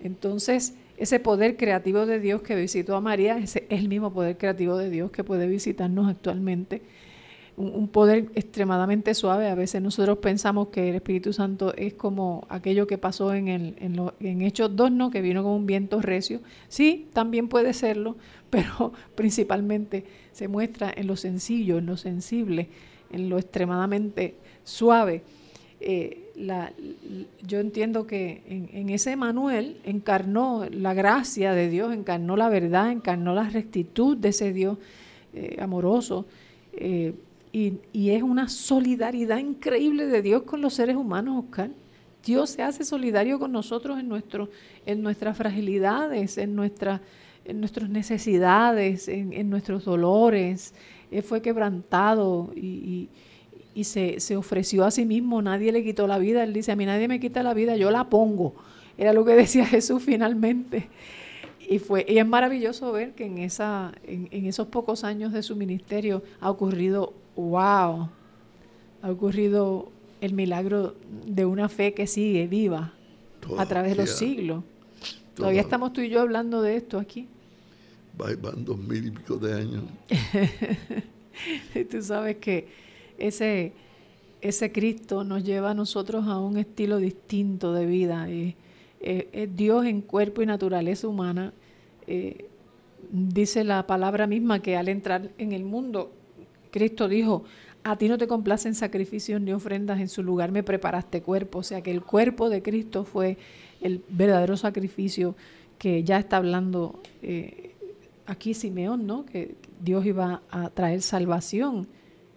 Entonces, ese poder creativo de Dios que visitó a María es el mismo poder creativo de Dios que puede visitarnos actualmente. Un, poder extremadamente suave. A veces nosotros pensamos que el Espíritu Santo es como aquello que pasó en, el, en, en Hechos 2, ¿no? que vino con un viento recio. Sí, también puede serlo, pero principalmente se muestra en lo sencillo, en lo sensible, en lo extremadamente suave eh, yo entiendo que en, ese Manuel encarnó la gracia de Dios, encarnó la verdad, encarnó la rectitud de ese Dios eh, amoroso. Eh, y, es una solidaridad increíble de Dios con los seres humanos, Oscar. Dios se hace solidario con nosotros en, nuestro, en nuestras fragilidades, en, en nuestras necesidades, en, nuestros dolores. Él fue quebrantado y se, se, ofreció a sí mismo, nadie le quitó la vida. Él dice, a mí nadie me quita la vida, yo la pongo. Era lo que decía Jesús finalmente. Y, fue, y es maravilloso ver que en, esa, en, esos pocos años de su ministerio ha ocurrido, wow, ha ocurrido el milagro de una fe que sigue viva a través de los siglos. Todavía estamos tú y yo hablando de esto aquí. Van dos mil y pico de años. tú sabes que ese, ese Cristo nos lleva a nosotros a un estilo distinto de vida. es Dios en cuerpo y naturaleza humana. Eh, dice la palabra misma que al entrar en el mundo, Cristo dijo, a ti no te complacen sacrificios ni ofrendas, en su lugar me preparaste cuerpo. O sea que el cuerpo de Cristo fue el verdadero sacrificio que ya está hablando eh, aquí Simeón, ¿no? Que Dios iba a traer salvación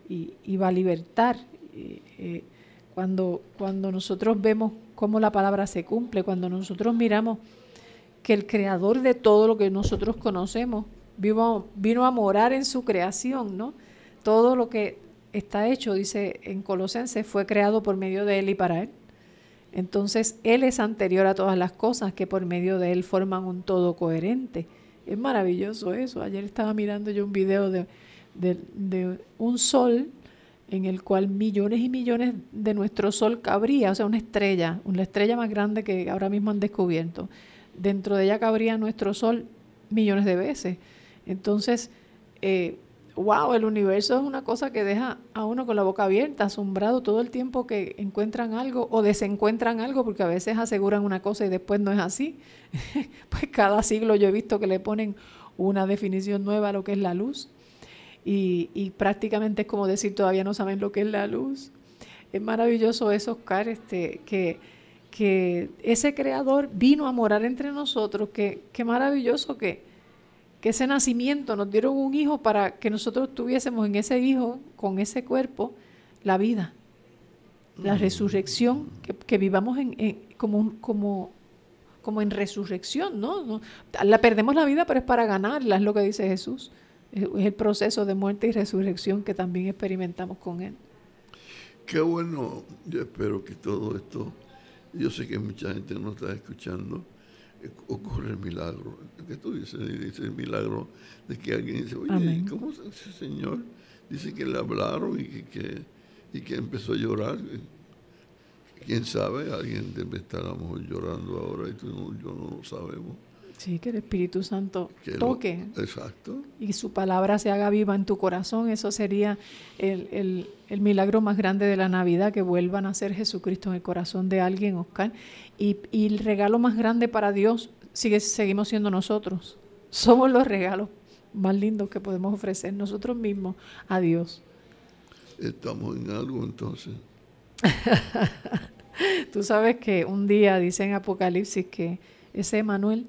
y, va a libertar. Eh, cuando, cuando nosotros vemos cómo la palabra se cumple, cuando nosotros miramos que el creador de todo lo que nosotros conocemos vino, vino a morar en su creación, ¿no? Todo lo que está hecho, dice en Colosenses, fue creado por medio de Él y para Él. Entonces, Él es anterior a todas las cosas que por medio de Él forman un todo coherente. Es maravilloso eso. Ayer estaba mirando yo un video de, de, un sol en el cual millones y millones de nuestro sol cabría, o sea, una estrella, una estrella más grande que ahora mismo han descubierto. Dentro de ella cabría nuestro sol millones de veces. Entonces, eh, wow, el universo es una cosa que deja a uno con la boca abierta, asombrado todo el tiempo que encuentran algo o desencuentran algo, porque a veces aseguran una cosa y después no es así. pues cada siglo yo he visto que le ponen una definición nueva a lo que es la luz y, prácticamente es como decir todavía no saben lo que es la luz. Es maravilloso eso, Oscar, este, que, que ese creador vino a morar entre nosotros, que, qué maravilloso que, que ese nacimiento nos dieron un hijo para que nosotros tuviésemos en ese hijo, con ese cuerpo, la vida, la resurrección, que, vivamos en, como, como, como en resurrección, ¿no? La perdemos la vida, pero es para ganarla, es lo que dice Jesús es el proceso de muerte y resurrección que también experimentamos con Él. Qué bueno, yo espero que todo esto, yo sé que mucha gente no está escuchando, eh, ocurre el milagro. ¿Qué tú dices? Dice el milagro de que alguien dice, oye, ¿cómo ese señor? Dice que le hablaron y que, y que empezó a llorar. Quién sabe, alguien debe estar a lo mejor llorando ahora y tú yo no lo sabemos. Sí, que el Espíritu Santo lo- toque exacto. y su palabra se haga viva en tu corazón. Eso sería el, el- el milagro más grande de la Navidad, que vuelvan a ser Jesucristo en el corazón de alguien, Oscar. Y, y el regalo más grande para Dios sigue, seguimos siendo nosotros. Somos los regalos más lindos que podemos ofrecer nosotros mismos a Dios. Estamos en algo entonces. Tú sabes que un día dice en Apocalipsis que ese Emanuel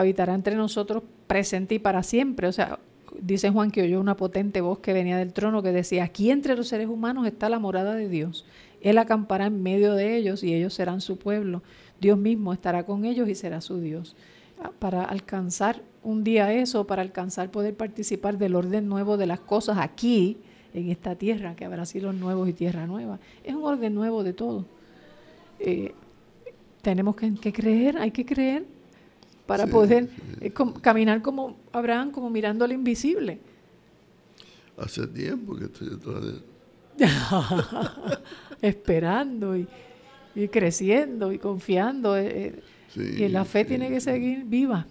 habitará entre nosotros presente y para siempre. O sea, dice Juan que oyó una potente voz que venía del trono que decía, aquí entre los seres humanos está la morada de Dios. Él acampará en medio de ellos y ellos serán su pueblo. Dios mismo estará con ellos y será su Dios. Ah, Para alcanzar un día eso, para alcanzar poder participar del orden nuevo de las cosas aquí, en esta tierra, que habrá cielos nuevos y tierra nueva. Es un orden nuevo de todo eh, tenemos que creer, hay que creer para Sí, poder sí. eh, caminar como Abraham, como mirando al invisible. Hace tiempo que estoy detrás de esperando y, y creciendo y confiando. eh, eh, Sí, y la fe tiene que seguir viva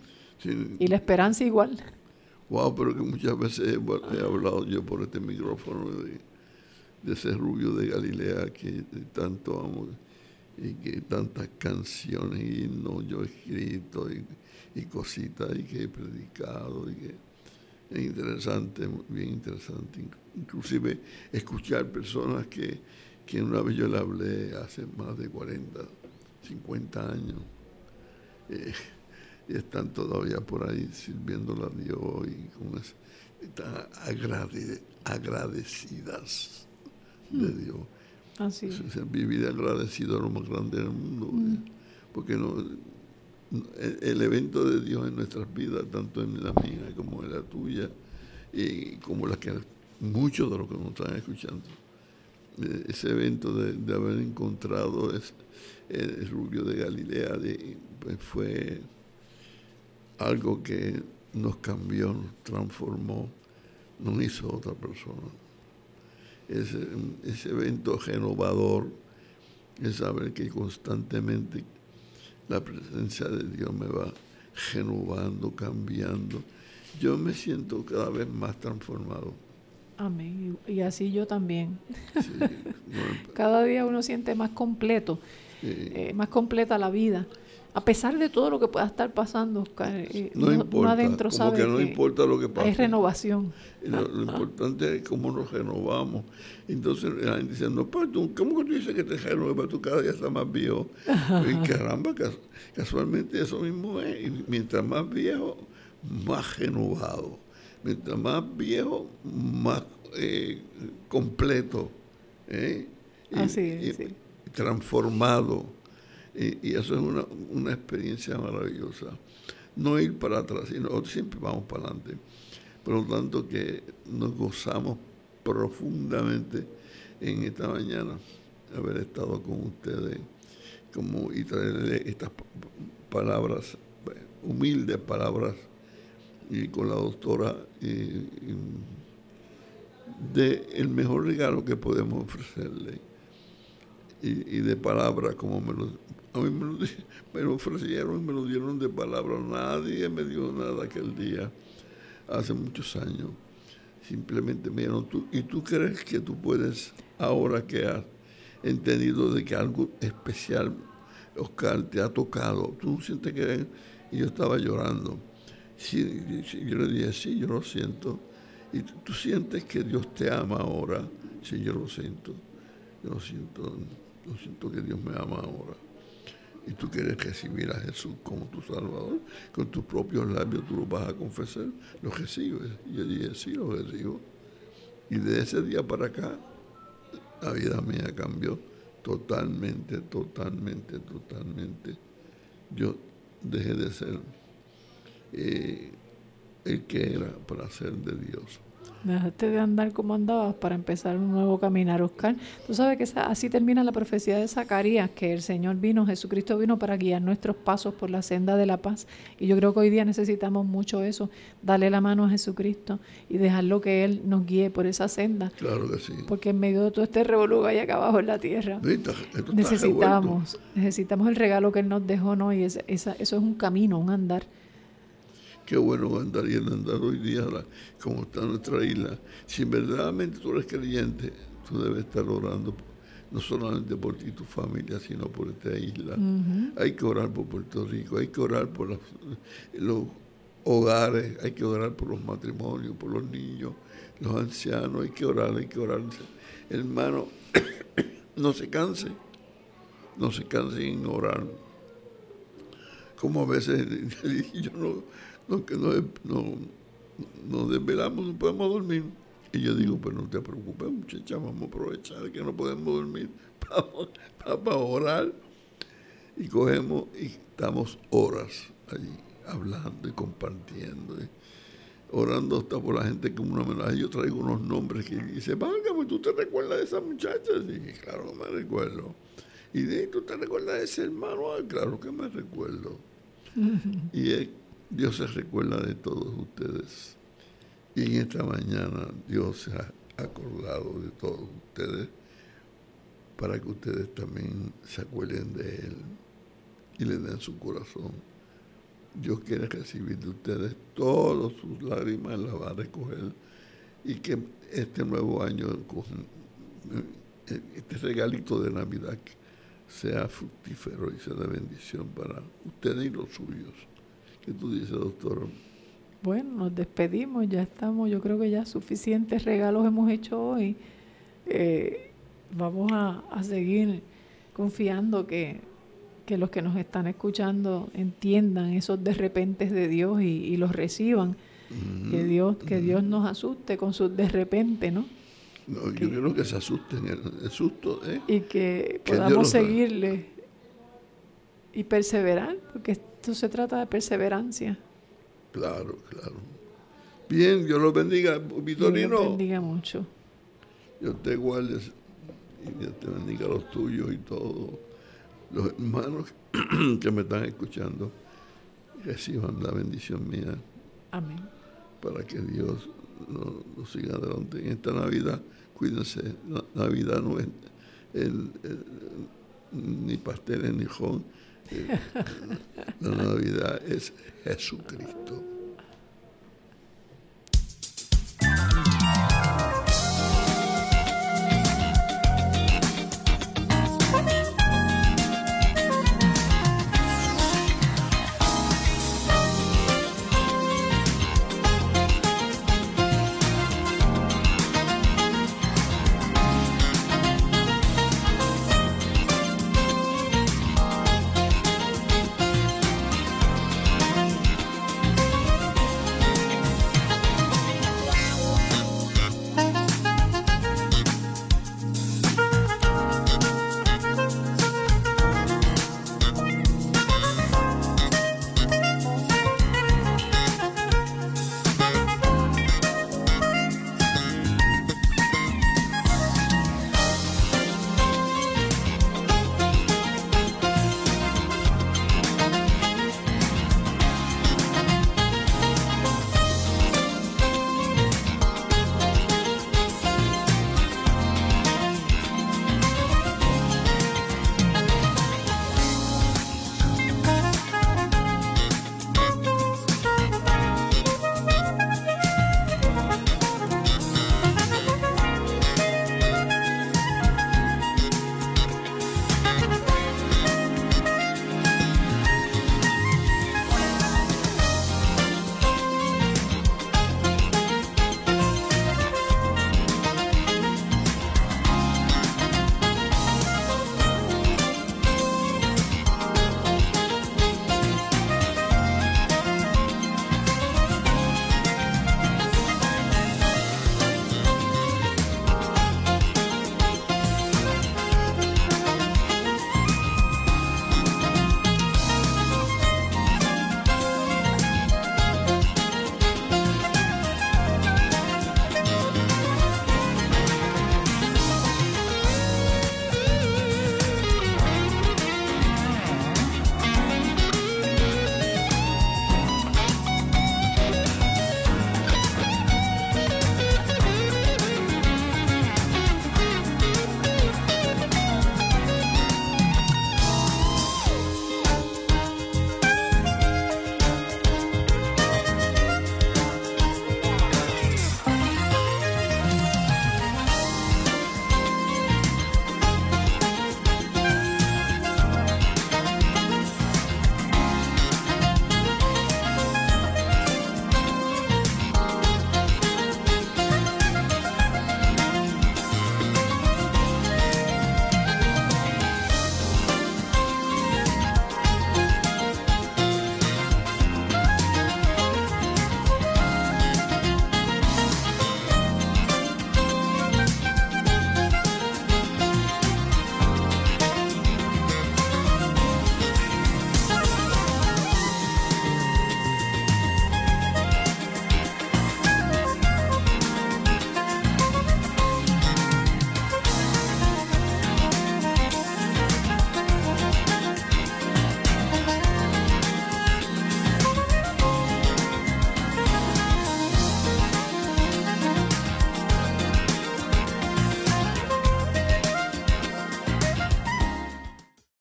y la esperanza igual. Wow, pero que muchas veces he, hablado yo por este micrófono de, de ese rubio de Galilea que tanto amo y que tantas canciones y no yo he escrito y, y cositas y que he predicado y que es interesante, bien interesante. Inc- Inclusive escuchar personas que, que una vez yo le hablé hace más de 40, 50 años eh, y están todavía por ahí sirviéndole a Dios y con están agrade- agradecidas de Dios. Así. Vivir agradecido es lo más grande del mundo, eh, porque no- el, evento de Dios en nuestras vidas, tanto en la mía como en la tuya, y como la que muchos de los que nos están escuchando, eh, ese evento de, haber encontrado el, rubio de Galilea pues fue algo que nos cambió, nos transformó, nos hizo otra persona. Ese, ese evento renovador es saber que constantemente la presencia de Dios me va renovando, cambiando. Yo me siento cada vez más transformado. Amén. Y, así yo también. Sí, Cada día uno siente más completo, sí. eh, más completa la vida. A pesar de todo lo que pueda estar pasando, Oscar, eh, no importa, adentro como sabe que no importa lo que pase. hay renovación. Lo, lo importante es cómo nos renovamos. Entonces la gente dice, no, pero tú, ¿cómo que tú dices que te renuevas? Tú cada día estás más viejo. Y caramba, cas- casualmente eso mismo es. Y mientras más viejo, más renovado. Mientras más viejo, más eh, completo. ¿eh? Así es, y- sí. transformado. Y, y eso es una, una experiencia maravillosa. No ir para atrás, sino siempre vamos para adelante. Por lo tanto, que nos gozamos profundamente en esta mañana haber estado con ustedes como, y traerle estas pa- palabras, humildes palabras, y con la doctora, y de el mejor regalo que podemos ofrecerle y, y de palabras como me lo me lo, me ofrecieron me lo dieron de palabras nadie me dio nada aquel día hace muchos años. Simplemente me dijeron tú y tú crees que tú puedes ahora que has entendido de que algo especial Oscar te ha tocado tú sientes que y yo estaba llorando. Sí, yo le dije sí yo lo siento. Y tú, tú sientes que Dios te ama ahora sí yo lo siento. Yo lo siento yo siento que Dios me ama ahora y tú quieres recibir a Jesús como tu Salvador, con tus propios labios tú lo vas a confesar, lo recibes. Y yo dije, sí, lo recibo. Y de ese día para acá, la vida mía cambió totalmente, totalmente, totalmente. Yo dejé de ser eh, el que era para ser de Dios. Dejaste de andar como andabas para empezar un nuevo caminar, Oscar. Tú sabes que esa- así termina la profecía de Zacarías, que el Señor vino, Jesucristo vino para guiar nuestros pasos por la senda de la paz. Y yo creo que hoy día necesitamos mucho eso, darle la mano a Jesucristo y dejarlo que Él nos guíe por esa senda. Claro que sí. Porque en medio de todo este revolú hay acá abajo en la tierra, necesitamos, necesitamos el regalo que Él nos dejó, ¿no? Y esa- eso es un camino, un andar Qué bueno andaría en andar hoy día como está nuestra isla. Si verdaderamente tú eres creyente, tú debes estar orando no solamente por ti y tu familia, sino por esta isla. Hay que orar por Puerto Rico, hay que orar por los hogares, hay que orar por los matrimonios, por los niños, los ancianos, hay que orar, hay que orar. Hermano, no se canse, no se canse en orar. Como a veces yo no, no, no, nos desvelamos, no podemos dormir. Y yo digo, pues no te preocupes, muchacha, vamos a aprovechar que no podemos dormir para, orar. Y cogemos y estamos horas allí, hablando y compartiendo. orando hasta por la gente que uno me Yo traigo unos nombres que dice, válgame, ¿tú te recuerdas de esa muchacha? Y claro, me recuerdo. Y de ¿tú te recuerdas de ese hermano? Ah, claro que me recuerdo. y Dios se recuerda de todos ustedes. Y en esta mañana Dios se ha acordado de todos ustedes para que ustedes también se acuerden de Él y le den su corazón. Dios quiere recibir de ustedes todas sus lágrimas, las va a recoger y que este nuevo año, este regalito de Navidad sea fructífero y sea de bendición para ustedes y los suyos. ¿Qué tú dices, doctor? bueno, nos despedimos, ya estamos, yo creo que ya suficientes regalos hemos hecho hoy. Eh, vamos a, seguir confiando que, los que nos están escuchando entiendan esos de repente de Dios y, los reciban. Que Dios, que Dios nos asuste con sus de repente, ¿no? No, yo creo que se asusten, el, susto. ¿eh? Y que podamos seguirle y perseverar, porque esto se trata de perseverancia. Claro, claro. Bien, Dios los bendiga, Vitorino. Dios bendiga mucho. Dios te guarde y Dios te bendiga a los tuyos y todos los hermanos que me están escuchando. Reciban la bendición mía. Amén. Para que Dios nos, siga adelante en esta Navidad. Cuídense, Navidad no es ni pasteles ni jón la Navidad es Jesucristo.